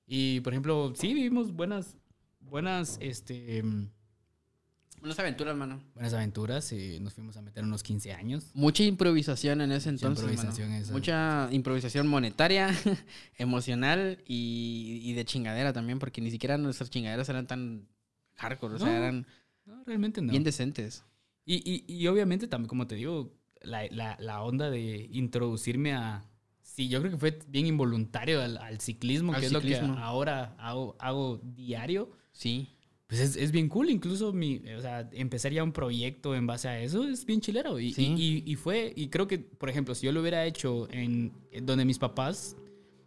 Y, por ejemplo, sí vivimos buenas, buenas, este, Unas aventuras, mano. buenas aventuras. eh, nos fuimos a meter unos 15 años. Mucha improvisación en ese Mucha entonces. mano. improvisación esa. Mucha improvisación monetaria, emocional y, y de chingadera también, porque ni siquiera nuestras chingaderas eran tan hardcore, o sea, No, eran No, realmente no. bien decentes. Y, y, y obviamente también, como te digo, la, la, la onda de introducirme a... Sí, yo creo que fue bien involuntario al, al ciclismo, Al que es lo ciclismo. que ahora hago, hago diario. Sí. Pues es, es bien cool. Incluso mi, o sea, empezar ya un proyecto en base a eso es bien chilero. Y, Sí. y, y fue, y creo que, por ejemplo, si yo lo hubiera hecho en, en donde mis papás,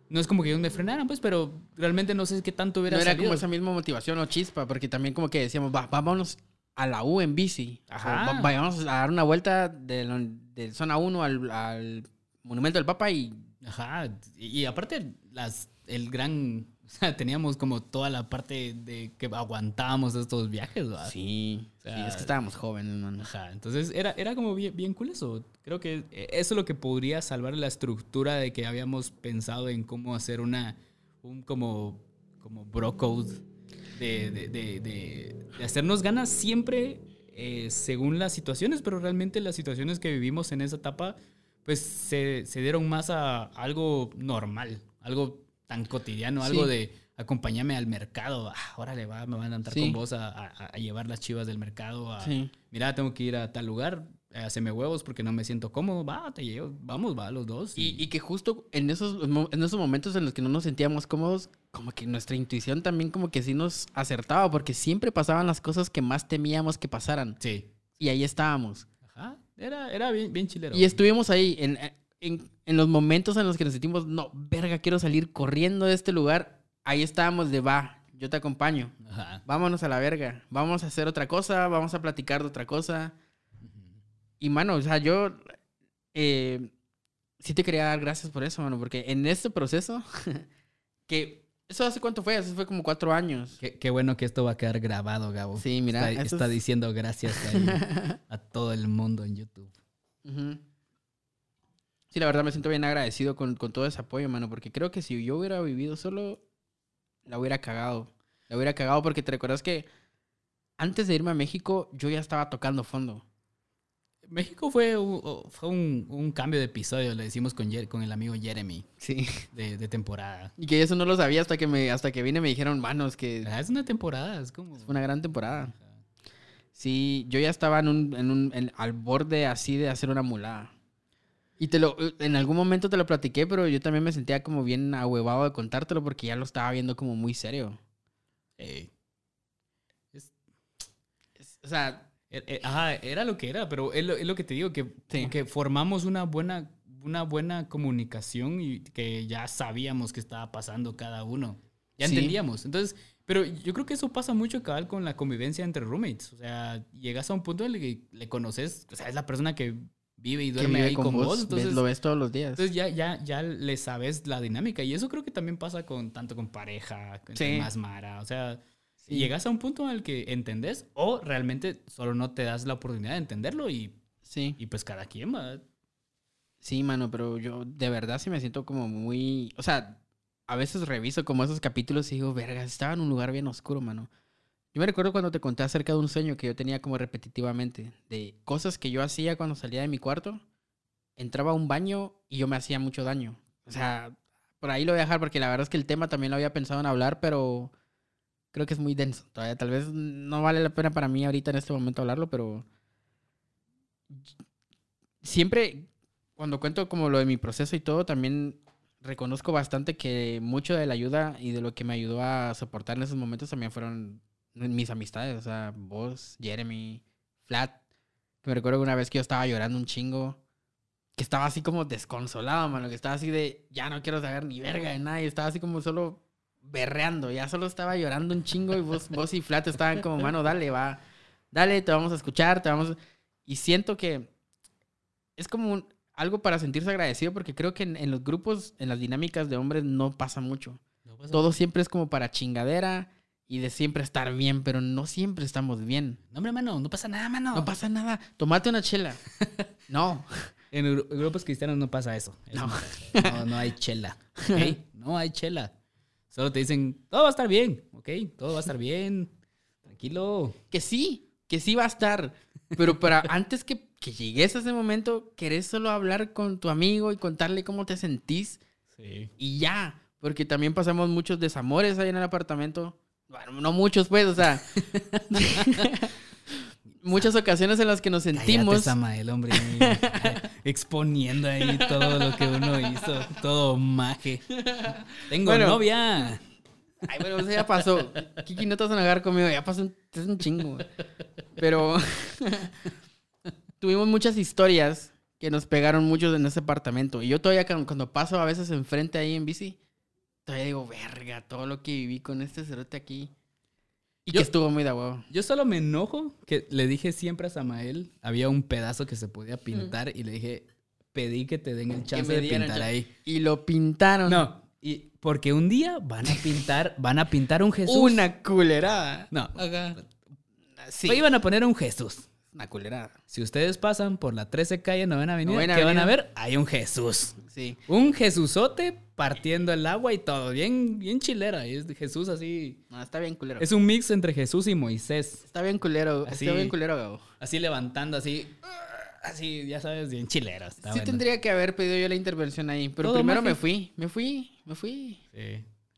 no es como que ellos me frenaran, pues, pero realmente no sé qué tanto hubiera No era salido. como esa misma motivación o chispa, porque también como que decíamos, va, vámonos a la U en bici. O sea, Ajá. va- vayamos a dar una vuelta de, de zona 1 al, al Monumento del Papa y... Ajá, y, y aparte las, el gran, o sea, teníamos como toda la parte de que aguantábamos estos viajes. Sí, O sea, sí, es que estábamos jóvenes, mano. Ajá, entonces era, era como bien, bien cool eso. Creo que eh, eso es lo que podría salvar la estructura de que habíamos pensado en cómo hacer una, un como, como bro code de, de, de, de- de hacernos ganas siempre eh, según las situaciones, pero realmente las situaciones que vivimos en esa etapa pues se, se dieron más a algo normal, algo tan cotidiano, Sí. algo de acompáñame al mercado, ah, órale, va, me van a andar Sí. con vos a, a- a llevar las chivas del mercado, a, Sí. mira, tengo que ir a tal lugar, haceme huevos porque no me siento cómodo, va, te llevo, vamos, va, los dos. Y, y que justo en esos, en esos momentos en los que no nos sentíamos cómodos, como que nuestra intuición también como que sí nos acertaba, porque siempre pasaban las cosas que más temíamos que pasaran. sí, Y ahí estábamos. ajá, era, era bien, bien chilero. Y estuvimos ahí en, en, en los momentos en los que nos sentimos, no, verga, quiero salir corriendo de este lugar. Ahí estábamos de, va, yo te acompaño. Ajá. Vámonos a la verga. Vamos a hacer otra cosa, vamos a platicar de otra cosa. Y, mano, o sea, yo eh, sí te quería dar gracias por eso, mano, porque en este proceso, que eso hace cuánto fue, eso fue como cuatro años. Qué, qué bueno que esto va a quedar grabado, Gabo. Sí, mira, Está, esto está es- diciendo gracias a todo el mundo en YouTube. Ujú. Sí, la verdad me siento bien agradecido con, con todo ese apoyo, mano, porque creo que si yo hubiera vivido solo, la hubiera cagado. La hubiera cagado porque te recuerdas que antes de irme a México, yo ya estaba tocando fondo. México fue, un, fue un, un cambio de episodio, le decimos con, Jer- con el amigo Jeremy Sí. de, de temporada. Y que eso no lo sabía hasta que me, hasta que vine me dijeron, manos, que Ah, Es una temporada, es como... fue una gran temporada. Sí, yo ya estaba en un, en un, en- al borde así de hacer una mulada. Y te lo, en algún momento te lo platiqué, pero yo también me sentía como bien ahuevado de contártelo porque ya lo estaba viendo como muy serio. Ey. Es- o sea, Eh, eh, Ajá, era lo que era, pero es lo, es lo que te digo, que, Sí. que formamos una buena, una buena comunicación y que ya sabíamos qué estaba pasando cada uno. Ya Sí. entendíamos. Entonces, pero yo creo que eso pasa mucho cabal con la convivencia entre roommates. O sea, llegas a un punto en el que le conoces, o sea, es la persona que vive y duerme vive ahí con, vos. entonces, ves- lo ves todos los días. entonces ya, ya, ya le sabes la dinámica. Y eso creo que también pasa con tanto con pareja, con Sí. más Mara. O sea, Sí. llegas a un punto en el que entendés o realmente solo no te das la oportunidad de entenderlo y, Sí. y pues cada quien va. Sí, mano, pero yo de verdad sí me siento como muy... O sea, a veces reviso como esos capítulos y digo, verga, estaba en un lugar bien oscuro, mano. Yo me recuerdo cuando te conté acerca de un sueño que yo tenía como repetitivamente, de cosas que yo hacía cuando salía de mi cuarto, entraba a un baño y yo me hacía mucho daño. O sea, por ahí lo voy a dejar porque la verdad es que el tema también lo había pensado en hablar, pero creo que es muy denso. Todavía tal vez no vale la pena para mí ahorita en este momento hablarlo, pero siempre cuando cuento como lo de mi proceso y todo, también reconozco bastante que mucho de la ayuda y de lo que me ayudó a soportar en esos momentos también fueron mis amistades. O sea, vos, Jeremy, Flat. Me recuerdo que una vez que yo estaba llorando un chingo, que estaba así como desconsolado, mano, que estaba así de, ya no quiero saber ni verga de nada, y estaba así como solo berreando, ya solo estaba llorando un chingo y vos, vos y Flat estaban como, mano, dale, va, dale, te vamos a escuchar, te vamos a... Y siento que es como un- algo para sentirse agradecido porque creo que en, en los grupos, en las dinámicas de hombres no pasa mucho. Todo siempre es como para chingadera y de siempre estar bien, pero no siempre estamos bien. No, hombre, mano, no pasa nada, mano. No pasa nada. Tomate una chela. No. En Euro- grupos cristianos no pasa eso. No. No, no, hay chela. ¿ok? No hay chela. Solo te dicen, todo va a estar bien, ¿ok? Todo va a estar bien. Tranquilo. Que sí, que sí va a estar. Pero para antes que, que llegues a ese momento, querés solo hablar con tu amigo y contarle cómo te sentís Sí. y ya. Porque también pasamos muchos desamores ahí en el apartamento. Bueno, no muchos, pues, o sea. muchas ocasiones en las que nos sentimos. Cállate, Samael, hombre. Exponiendo ahí todo lo que uno hizo. Todo maje. Tengo Bueno. novia. Ay, bueno, eso ya pasó. Kiki, no te vas a negar conmigo. Ya pasó un, es un chingo. Pero tuvimos muchas historias que nos pegaron mucho en ese apartamento. Y yo todavía cuando paso a veces enfrente ahí en bici, todavía digo, verga, todo lo que viví con este cerote aquí. Y Yo- que estuvo muy de huevo. Yo solo me enojo que le dije siempre a Samael, había un pedazo que se podía pintar y le dije, pedí que te den el chance de pintar ahí. Y lo pintaron. No, y porque un día van a pintar, van a pintar un Jesús. Una culerada. No, Acá. Sí. Hoy iban a poner un Jesús. Una culerada. Si ustedes pasan por la 13 calle Novena Avenida, Novena ¿qué van a ver? Hay un Jesús. Sí. Un Jesusote partiendo el agua y todo. Bien, bien chilera. Y es Jesús así. No, está bien culero. Es un mix entre Jesús y Moisés. Está bien culero. Así. Está bien culero, Gabo. Así levantando, así. Así, ya sabes, bien chilero. Está sí bueno. tendría que haber pedido yo la intervención ahí. Pero Todo primero me fui. Me fui. Me fui. Sí.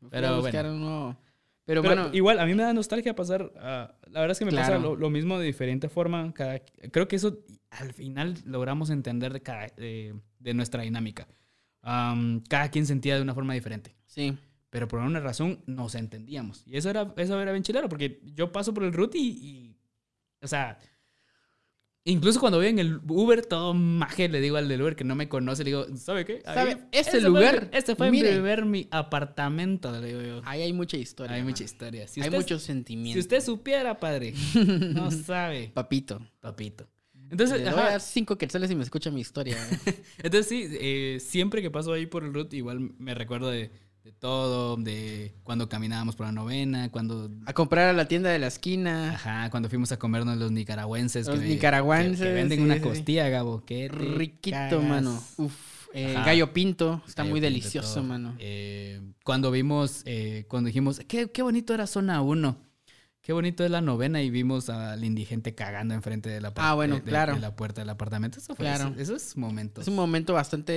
Me fui Pero a buscar bueno. uno. Pero, Pero bueno. igual, a mí me da nostalgia pasar. ah, la verdad es que me pasa Claro. lo, lo mismo de diferente forma. Cada, creo que eso al final logramos entender de, cada- de- de nuestra dinámica. Am, cada quien sentía de una forma diferente. Sí. Pero por alguna razón nos entendíamos. Y eso era, eso era bien chilero, porque yo paso por el route y, y, O sea. Incluso cuando voy en el Uber, todo maje, le digo al del Uber que no me conoce, le digo, ¿sabe qué? Ahí- ¿Sabe? Este lugar, este fue mire. mi ver mi apartamento, le digo yo. Ahí hay mucha historia. Hay mucha historia. Si hay usted- mucho Si usted supiera, padre, no sabe, Papito. papito. Entonces, Le ajá, a cinco quetzales y me escucha mi historia. ¿eh? entonces sí, eh, siempre que paso ahí por el route, igual me recuerdo de, de todo, de cuando caminábamos por la novena, cuando a comprar a la tienda de la esquina. Ajá, cuando fuimos a comernos los nicaragüenses. Los que, nicaragüenses, Que, que venden sí, una sí, costilla, Gabo. Qué Riquito, mano. Uf. eh, gallo pinto. Está Gallo muy pinto, delicioso, mano. Eh, cuando vimos, eh, cuando dijimos, qué, qué bonito era zona 1. Qué bonito es la novena y vimos al indigente cagando enfrente de la, Ah, bueno, de- claro. de la puerta del apartamento. Eso fue, Claro. eso- esos momentos. Es un momento bastante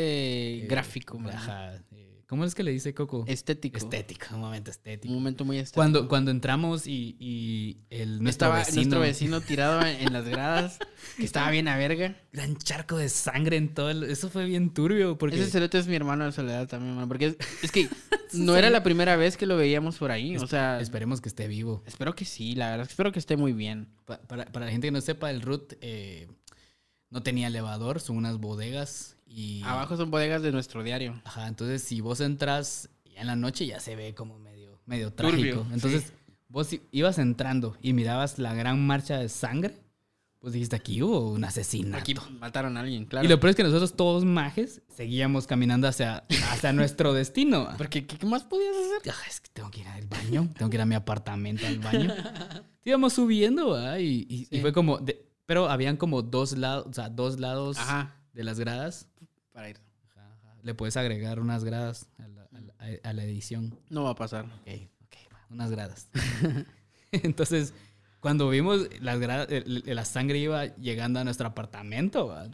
eh, gráfico. Ajá. eh, ¿Cómo es que le dice Coco? Estético. Estético, un momento estético. Un momento muy estético. Cuando, cuando entramos y, y el, nuestro estaba vecino, nuestro vecino tirado en, en las gradas, que estaba bien a verga. gran charco de sangre en todo el- Eso fue bien turbio porque... Ese cerote es mi hermano de soledad también, mano. Porque es, es que no era la primera vez que lo veíamos por ahí. O sea, Esperemos que esté vivo. espero que sí, la verdad. Espero que esté muy bien. Pa- para, para la gente que no sepa, el Root eh, no tenía elevador, son unas bodegas y... Abajo son bodegas de nuestro diario. Ajá, entonces si vos entras ya en la noche ya se ve como medio, medio Turbio, trágico. Entonces vos i- ibas entrando y mirabas la gran marcha de sangre, pues dijiste, aquí hubo un asesinato. Aquí mataron a alguien, claro. Y lo peor es que nosotros todos majes seguíamos caminando hacia, hacia nuestro destino. Porque, ¿qué, más podías hacer? Ah, es que tengo que ir al baño, tengo que ir a mi apartamento al baño. Íbamos subiendo. Y, y- y Sí. fue como, de- pero habían como dos lados, o sea, dos lados Ajá. de las gradas. Para ir. Ajá, ajá. Le puedes agregar unas gradas a la, a la- a la edición. No va a pasar. Ok, ok, unas gradas. Entonces, cuando vimos las gradas, la sangre iba llegando a nuestro apartamento, ¿va?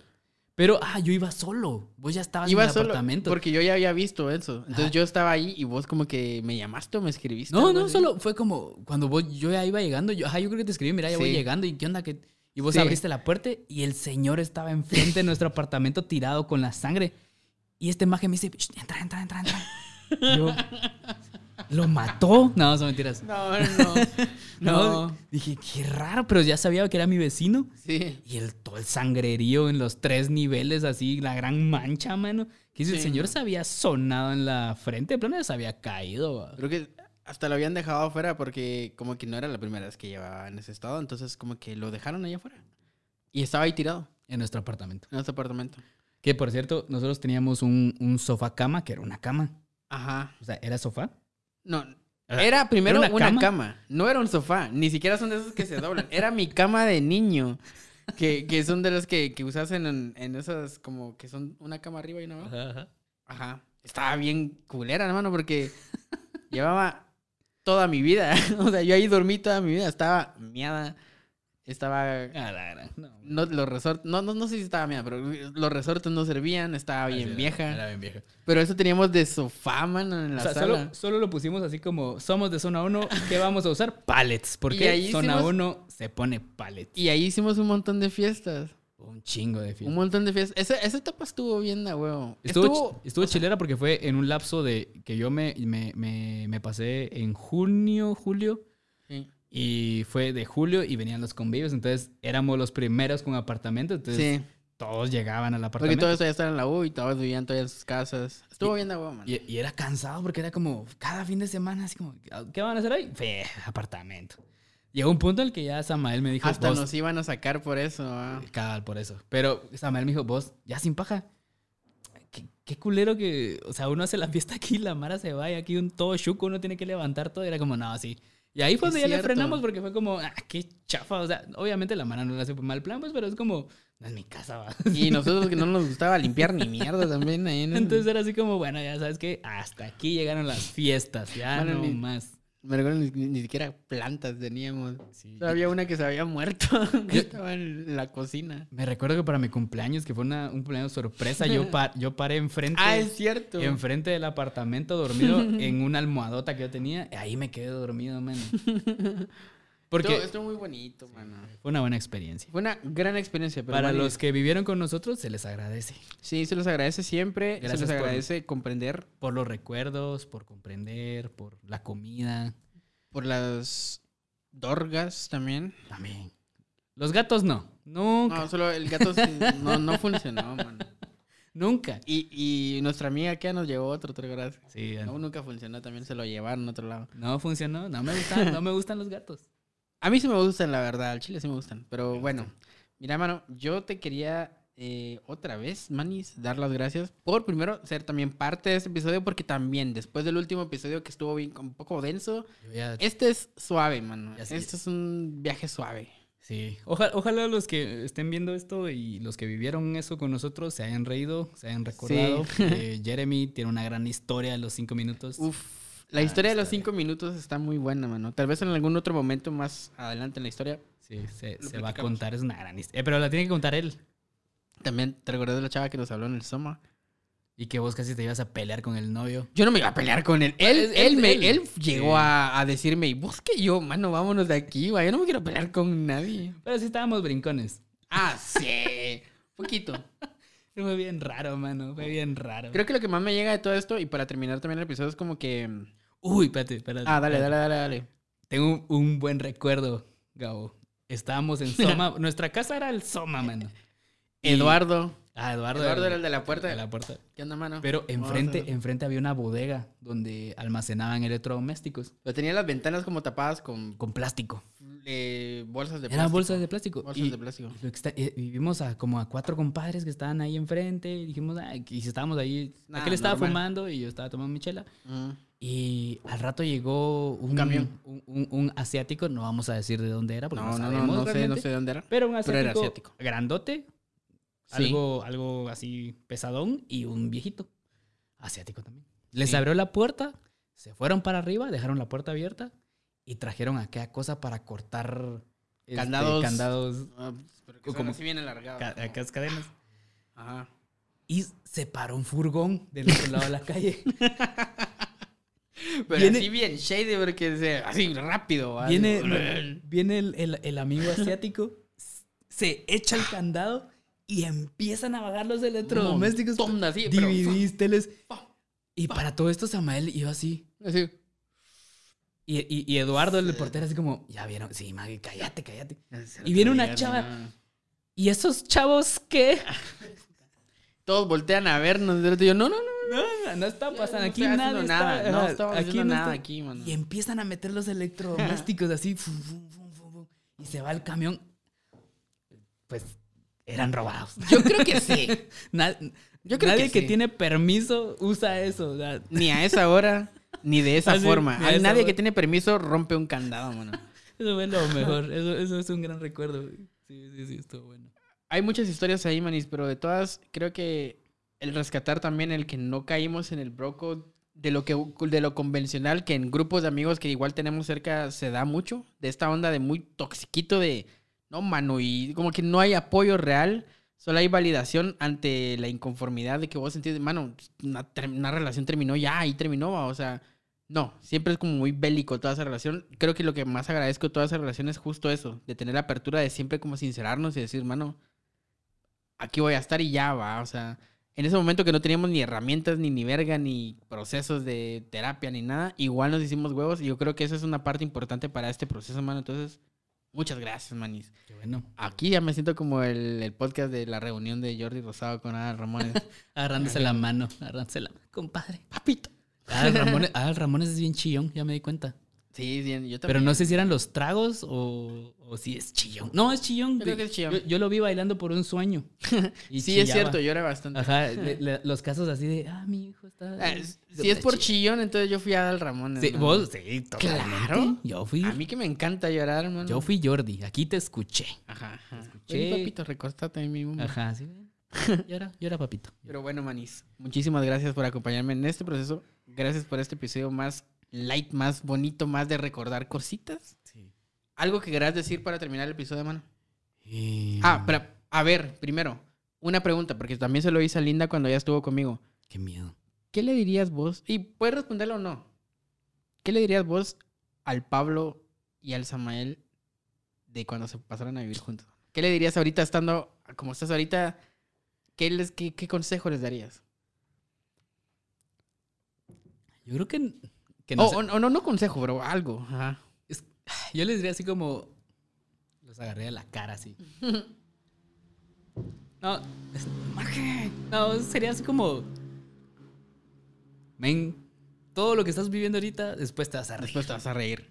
Pero, ah, yo iba solo. Vos ya estabas Iba en el solo. apartamento. Porque yo ya había visto eso. Entonces Ajá. yo estaba ahí y vos como que me llamaste o me escribiste. No, no, así. solo fue como cuando vos, yo ya iba llegando, yo, ajá, yo creo que te escribí, mira, ya voy llegando y qué onda que... Y vos Sí. abriste la puerta y el señor estaba enfrente de nuestro apartamento tirado con la sangre. Y este maje me dice, "Shh, entra, entra, entra, entra. Yo, ¿lo mató? No, son mentiras. No, no, no. no. Dije, qué raro, pero ya sabía que era mi vecino. Sí. Y el, todo el sangrerío en los tres niveles, así, la gran mancha, mano. Que dice, el Sí, señor no. se había sonado en la frente, de plano ya se había caído. Creo que hasta lo habían dejado afuera porque como que no era la primera vez que llevaba en ese estado. Entonces como que lo dejaron allá afuera. Y estaba ahí tirado En nuestro apartamento. en nuestro apartamento. Que por cierto, nosotros teníamos un, un sofá cama, que era una cama. Ajá. O sea, era sofá. No. Era- primero ¿era una una, cama? cama? No era un sofá. Ni siquiera son de esos que se doblan. Era mi cama de niño. Que, que son de los que, que usas en, en esas como que son una cama arriba y una abajo. Ajá. Estaba bien culera, hermano, porque llevaba toda mi vida. O sea, yo ahí dormí toda mi vida. Estaba miada. Estaba. Ah, no. No, los resortes. No, no, no sé si estaba miada, pero los resortes no servían. Estaba Ah, sí, bien vieja. Era bien vieja. Pero eso teníamos de sofá, mano, en la O sea, sala. solo, solo lo pusimos así como, somos de zona 1, ¿qué vamos a usar? Pallets. Porque ahí zona hicimos- 1 se pone pallets. Y ahí hicimos un montón de fiestas. Un chingo de Un fiestas. montón de fiestas. Esa, esa etapa estuvo bien, a huevo. Estuvo, Estuvo, estuvo chilera porque fue en un lapso de que yo me, me, me, me pasé en junio, julio. Sí. Y fue de julio y venían los convivios. Entonces éramos los primeros con apartamento. Entonces Sí, todos llegaban al porque apartamento. todos todavía estaban en la U y todos vivían todavía en sus casas. Estuvo bien, a huevo, man. Y, y era cansado porque era como cada fin de semana, así como, ¿qué van a hacer hoy? Fe, apartamento. Llegó un punto en el que ya Samael me dijo, Hasta vos, nos iban a sacar por eso. ah. cabal, por eso. Pero Samael me dijo, vos, ya sin paja. Qué, qué culero que, o sea, uno hace la fiesta aquí, la Mara se vaya, aquí un todo chuco, uno tiene que levantar todo. Y era como, no, así. Y ahí fue Es donde ya le frenamos porque fue como, ah, qué chafa. O sea, obviamente la Mara no le hace mal plan, pues, pero es como, no es mi casa, va. Y nosotros que no nos gustaba limpiar ni mierda también ahí en el- Entonces era así como, bueno, ya sabes que hasta aquí llegaron las fiestas, ya Bueno, no ni- más. Me recuerdo ni, ni siquiera plantas teníamos. Sí. Había una que se había muerto, que estaba en la cocina. Me recuerdo que para mi cumpleaños, que fue una- un cumpleaños sorpresa, yo, pa- yo paré enfrente, Ah, es cierto. enfrente del apartamento dormido en una almohadota que yo tenía. y Ahí me quedé dormido, man. Porque Estuvo, estuvo muy bonito, mano. fue una buena experiencia. Fue una gran experiencia. Pero Para los que vivieron con nosotros, se les agradece. Sí, se los agradece siempre. Gracias se les por- agradece comprender Por los recuerdos, por comprender, por la comida. por las dorgas también. También. Los gatos no. Nunca. No, solo el gato no, no funcionó, mano. Nunca. Y, y nuestra amiga que nos llevó otro, ¿te acuerdas? Sí, No, nunca funcionó, también se lo llevaron a otro lado. no funcionó. No me gustan, no me gustan los gatos. A mí sí me gustan, la verdad, al chile sí me gustan. Pero bueno, mira, mano, yo te quería eh, otra vez, Manis, dar las gracias por primero ser también parte de este episodio, porque también después del último episodio que estuvo bien, un poco denso, ya- este es suave, mano. Este es un viaje suave. Sí, ojalá, ojalá los que estén viendo esto y los que vivieron eso con nosotros se hayan reído, se hayan recordado. Eh, Jeremy tiene una gran historia de los cinco minutos. Uf, la Ah, historia de los cinco minutos está muy buena, mano. Tal vez en algún otro momento más adelante en la historia. Sí, se, va a contar, es una gran historia. Eh, pero la tiene que contar él. También te recordé de la chava que nos habló en el Soma. Y que vos casi te ibas a pelear con el novio. Yo no me iba a pelear con él. Él, él, me, él. llegó a, a decirme, y vos que yo, mano, vámonos de aquí, va. Yo no me quiero pelear con nadie. Pero sí estábamos brincones. Ah, sí. Poquito. Fue bien raro, mano. Fue bien raro. Creo que lo que más me llega de todo esto, y para terminar también el episodio, es como que. Uy, espérate, espérate. Ah, dale, dale, dale, dale. Tengo un, buen recuerdo, Gabo. Estábamos en Soma. Nuestra casa era el Soma, mano. Y- Eduardo. Ah, Eduardo. Eduardo era el de la puerta. de la puerta. ¿Qué onda, mano? Pero enfrente, enfrente había una bodega donde almacenaban electrodomésticos Pero tenía las ventanas como tapadas con con plástico. eh, bolsas de Eran plástico. bolsas de plástico. Bolsas y, de plástico. y y vivimos a como a cuatro compadres que estaban ahí enfrente. Y dijimos, "Ay", y si estábamos ahí. Nah, aquel estaba normal. fumando y yo estaba tomando mi chela. Mm. Y al rato llegó un, camión. Un, un- un asiático, no vamos a decir de dónde era, porque no, No, no, no, sabemos no sé, no sé de dónde era. Pero un Pero era asiático, asiático. grandote, Sí. algo, algo así pesadón y un viejito asiático también. Les Sí. abrió la puerta, se fueron para arriba, dejaron la puerta abierta y trajeron aquella cosa para cortar este, Candados. candados, Ah, pero que Como- así bien alargados. ca- aquellas cadenas. Ajá. Y se paró un furgón del otro lado de la calle. Pero Viene- así bien shady, porque se, así rápido. Viene, viene el, el- el amigo asiático, se echa el candado y empiezan a bajar los electrodomésticos. así, pero- DVDs, teles. Y para todo esto Samael iba así. así. Y, y- y Eduardo, el portero, así como, ya vieron, sí, Maggie, cállate, cállate. Y viene una chava. no. ¿Y esos chavos qué? Todos voltean a vernos. Y yo, no, no, no. No, no está pasando. no Aquí haciendo está- nada. No estamos aquí haciendo no nada está- aquí, mano. Y empiezan a meter los electrodomésticos así. fum, fum, fum, fum, fum, y se va el camión. Pues eran robados. Yo creo que sí. Na- Yo creo nadie que que, sí. tiene permiso usa eso. o sea, Ni a esa hora, ni de esa forma. Hay nadie hora. que tiene permiso rompe un candado, mano. eso fue lo mejor. Eso, eso es un gran recuerdo. Sí, sí, sí, estuvo bueno. Hay muchas historias ahí, manis, pero de todas, creo que el rescatar también el que no caímos en el broco de lo que de lo convencional que en grupos de amigos que igual tenemos cerca se da mucho de esta onda de muy toxiquito de no mano y como que no hay apoyo real solo hay validación ante la inconformidad de que vos sentís mano una, una relación terminó ya y terminó o sea no siempre es como muy bélico toda esa relación creo que lo que más agradezco de toda esa relación es justo eso de tener la apertura de siempre como sincerarnos y decir mano aquí voy a estar y ya va. O sea, en ese momento que no teníamos ni herramientas, ni ni verga, ni procesos de terapia, ni nada, igual nos hicimos huevos y yo creo que esa es una parte importante para este proceso, mano. Entonces, muchas gracias, manis. Qué bueno. Aquí ya me siento como el, el podcast de la reunión de Jordi Rosado con Adal Ramones. Agarrándose la mano, agarrándose la mano. Compadre. Papito. Adal Ramones, Adal Ramones es bien chillón, ya me di cuenta. Sí, sí, yo también. Pero no sé si eran los tragos o, o si es chillón. No, es chillón. Yo creo que es chillón. Yo, yo lo vi bailando por un sueño. Y Sí, es cierto, llora bastante. Ajá, le- le- los casos así de, ah, mi hijo está... Ah, es- si es por chillón, entonces yo fui a Adal Ramones. Sí, ¿no? vos, sí, totalmente. Claro. Yo fui, A mí que me encanta llorar, hermano. yo fui Jordi, aquí te escuché. Ajá, ajá. Escuché. Ven, papito, recostate en mi mundo. Ajá, sí. Llora, llora, papito. Pero bueno, Manis, muchísimas gracias por acompañarme en este proceso. Gracias por este episodio más light, más bonito, más de recordar cositas. Sí. ¿Algo que querás decir para terminar el episodio, mano? Y- Ah, pero, a ver, primero, una pregunta, porque también se lo hice a Linda cuando ella estuvo conmigo. Qué miedo. ¿Qué le dirías vos? Y puedes responderlo o no. ¿Qué le dirías vos al Pablo y al Samael de cuando se pasaron a vivir juntos? ¿Qué le dirías ahorita estando como estás ahorita? ¿Qué, les, qué, qué consejo les darías? Yo creo que, que no o, sé. o- o no, no consejo, pero algo. Ajá. Yo les diría así como. Los agarré a la cara así. No, es- no, sería así como. Men, todo lo que estás viviendo ahorita, después te vas a reír. Después te vas a reír.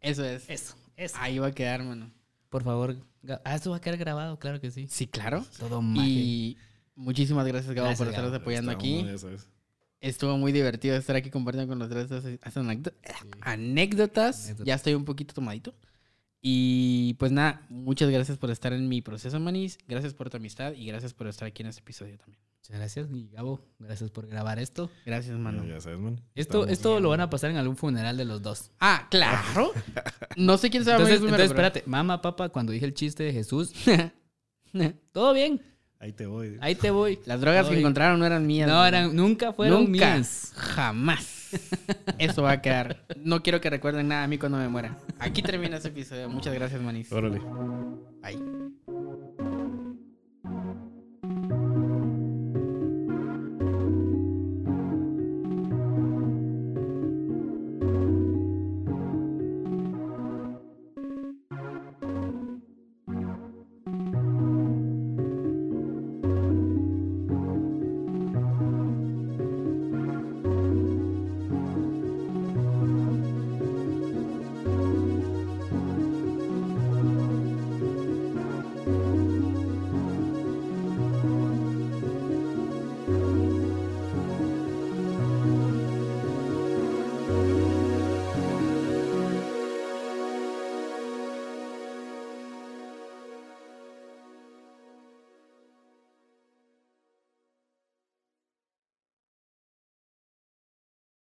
Eso es. Eso, eso. Ahí va a quedar, mano. Por favor. Ah, esto va a quedar grabado, claro que sí. Sí, claro. Todo maje. Y muchísimas gracias, Gabo, Gracias, por estarnos apoyando aquí. ya sabes. Estuvo muy divertido estar aquí compartiendo con los tres estas, estas anécdo- anécdotas. Anécdotas. Ya estoy un poquito tomadito. Y pues nada, muchas gracias por estar en mi proceso, Manis. Gracias por tu amistad y gracias por estar aquí en este episodio también. Muchas gracias. Y Gabo, gracias por grabar esto. Gracias, mano. Ya, sabes, man. Esto, Estamos- esto lo van a pasar en algún funeral de los dos. Ah, claro. No sé quién se va a morir Entonces, primero. entonces espérate, mamá, papá, cuando dije el chiste de Jesús, todo bien, Ahí te voy. ahí te voy. Las drogas que encontraron no eran mías. No, eran, nunca fueron Nunca. mías. Jamás. Eso va a quedar. No quiero que recuerden nada a mí cuando me muera. Aquí termina este episodio. Muchas gracias, Manis. Órale. Bye.